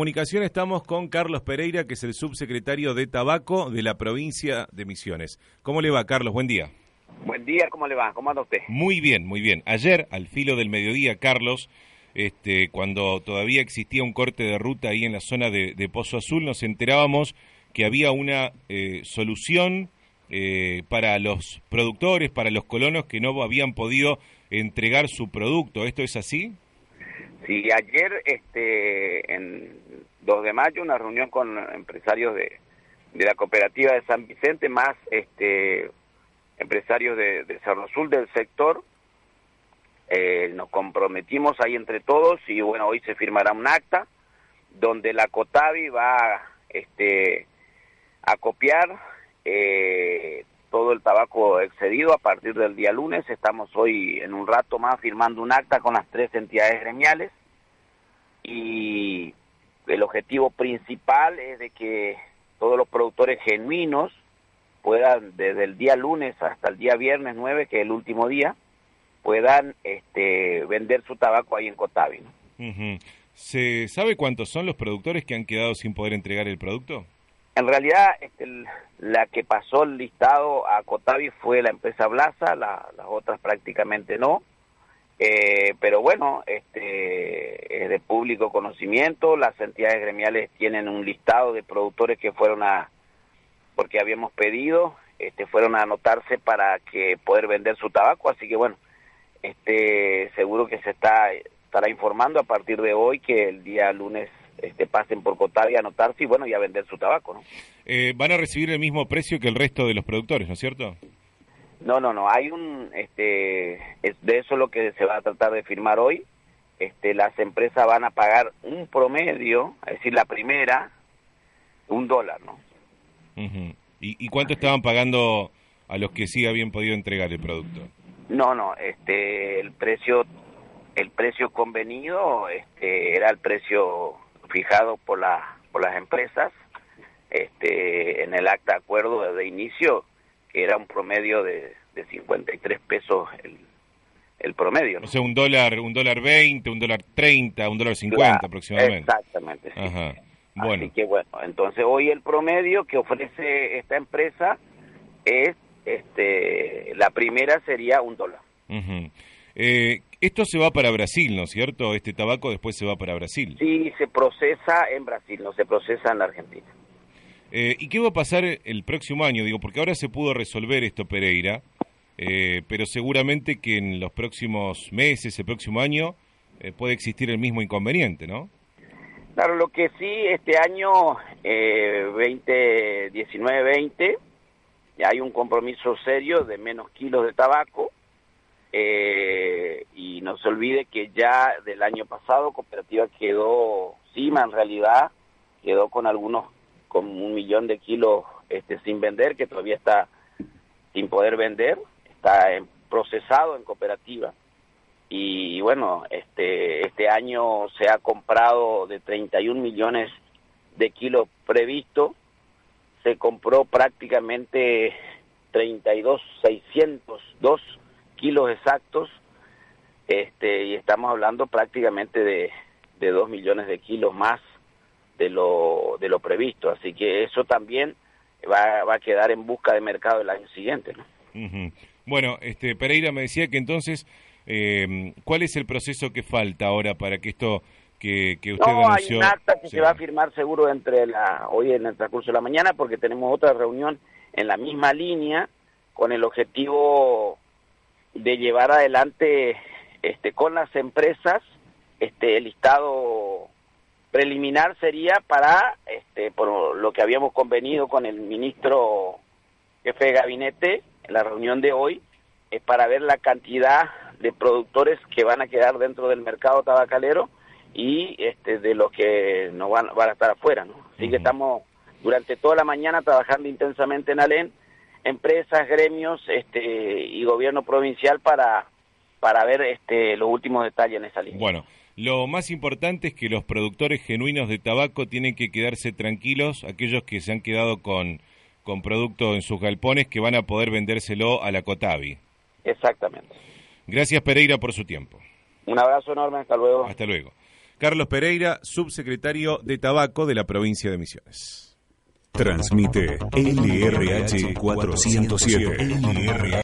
comunicación estamos con Carlos Pereira, que es el subsecretario de Tabaco de la provincia de Misiones. ¿Cómo le va, Carlos? Buen día. Buen día, ¿cómo le va? ¿Cómo anda usted? Muy bien, muy bien. Ayer, al filo del mediodía, Carlos, este, cuando todavía existía un corte de ruta ahí en la zona de, Pozo Azul, nos enterábamos que había una eh, solución eh, para los productores, para los colonos que no habían podido entregar su producto. ¿Esto es así? Sí, ayer, este, en 2 de mayo, una reunión con empresarios de, de la cooperativa de San Vicente, más este, empresarios de, Cerro Azul del sector. Eh, nos comprometimos ahí entre todos y bueno, hoy se firmará un acta donde la COTAVI va este, a copiar eh, todo el tabaco excedido a partir del día lunes. Estamos hoy en un rato más firmando un acta con las tres entidades gremiales y el objetivo principal es de que todos los productores genuinos puedan desde el día lunes hasta el día viernes 9, que es el último día, puedan este, vender su tabaco ahí en Cotavi. ¿Se sabe cuántos son los productores que han quedado sin poder entregar el producto? En realidad, este, la que pasó el listado a Cotavi fue la empresa Blasa, las otras prácticamente no. Eh, pero bueno, este, es de público conocimiento, las entidades gremiales tienen un listado de productores que fueron a, porque habíamos pedido, este, fueron a anotarse para que poder vender su tabaco, así que bueno, este, seguro que se está estará informando a partir de hoy que el día lunes este, pasen por Cotavi a anotarse y bueno, y a vender su tabaco, ¿no? Eh, van a recibir el mismo precio que el resto de los productores, ¿no es cierto? No, no, no, hay un, este, es de eso lo que se va a tratar de firmar hoy. Este, las empresas van a pagar un promedio, es decir, la primera, un dólar, ¿no? ¿Y, ¿Y cuánto estaban pagando a los que sí habían podido entregar el producto? No, no, este, el precio, el precio convenido, este, era el precio fijado por la, por las empresas, este, en el acta de acuerdo de inicio, que era un promedio de, de 53 pesos el, el promedio. O sea, un dólar, un dólar 20, un dólar 30, un dólar 50 aproximadamente. Exactamente. Bueno. Así que bueno, entonces hoy el promedio que ofrece esta empresa es, este, la primera sería un dólar. eh, esto se va para Brasil, ¿no es cierto? Este tabaco después se va para Brasil. Sí, se procesa en Brasil, no se procesa en la Argentina. Eh, ¿Y qué va a pasar el próximo año? Digo, porque ahora se pudo resolver esto, Pereira, eh, pero seguramente que en los próximos meses, el próximo año, eh, puede existir el mismo inconveniente, ¿no? Claro, lo que sí, este año 2019-20, hay un compromiso serio de menos kilos de tabaco, y no se olvide que ya del año pasado Cooperativa quedó, CIMA en realidad, quedó con algunos con un millón de kilos este, sin vender, que todavía está sin poder vender, está en, procesado en cooperativa. Y, bueno, este, este año se ha comprado de 31 millones de kilos previsto, se compró prácticamente 32, 602 kilos exactos, este, y estamos hablando prácticamente de, de 2 millones de kilos más de lo, de lo previsto. Así que eso también va, va a quedar en busca de mercado el año siguiente. ¿no? Bueno, este, Pereira me decía que entonces, eh, ¿cuál es el proceso que falta ahora para que esto que, que usted no, hay un acta que se va a firmar seguro entre la hoy en el transcurso de la mañana porque tenemos otra reunión en la misma línea con el objetivo de llevar adelante este con las empresas este el listado preliminar sería para, este, por lo que habíamos convenido con el ministro jefe de gabinete en la reunión de hoy, es para ver la cantidad de productores que van a quedar dentro del mercado tabacalero y este, de los que no van, van a estar afuera. ¿no? Así que estamos durante toda la mañana trabajando intensamente en ALEN, empresas, gremios este, y gobierno provincial para, para ver este, los últimos detalles en esa línea. Bueno. Lo más importante es que los productores genuinos de tabaco tienen que quedarse tranquilos, aquellos que se han quedado con, con producto en sus galpones, que van a poder vendérselo a la Cotavi. Exactamente. Gracias Pereira por su tiempo. Un abrazo enorme, hasta luego. Hasta luego. Carlos Pereira, subsecretario de Tabaco de la provincia de Misiones. Transmite LRH 407.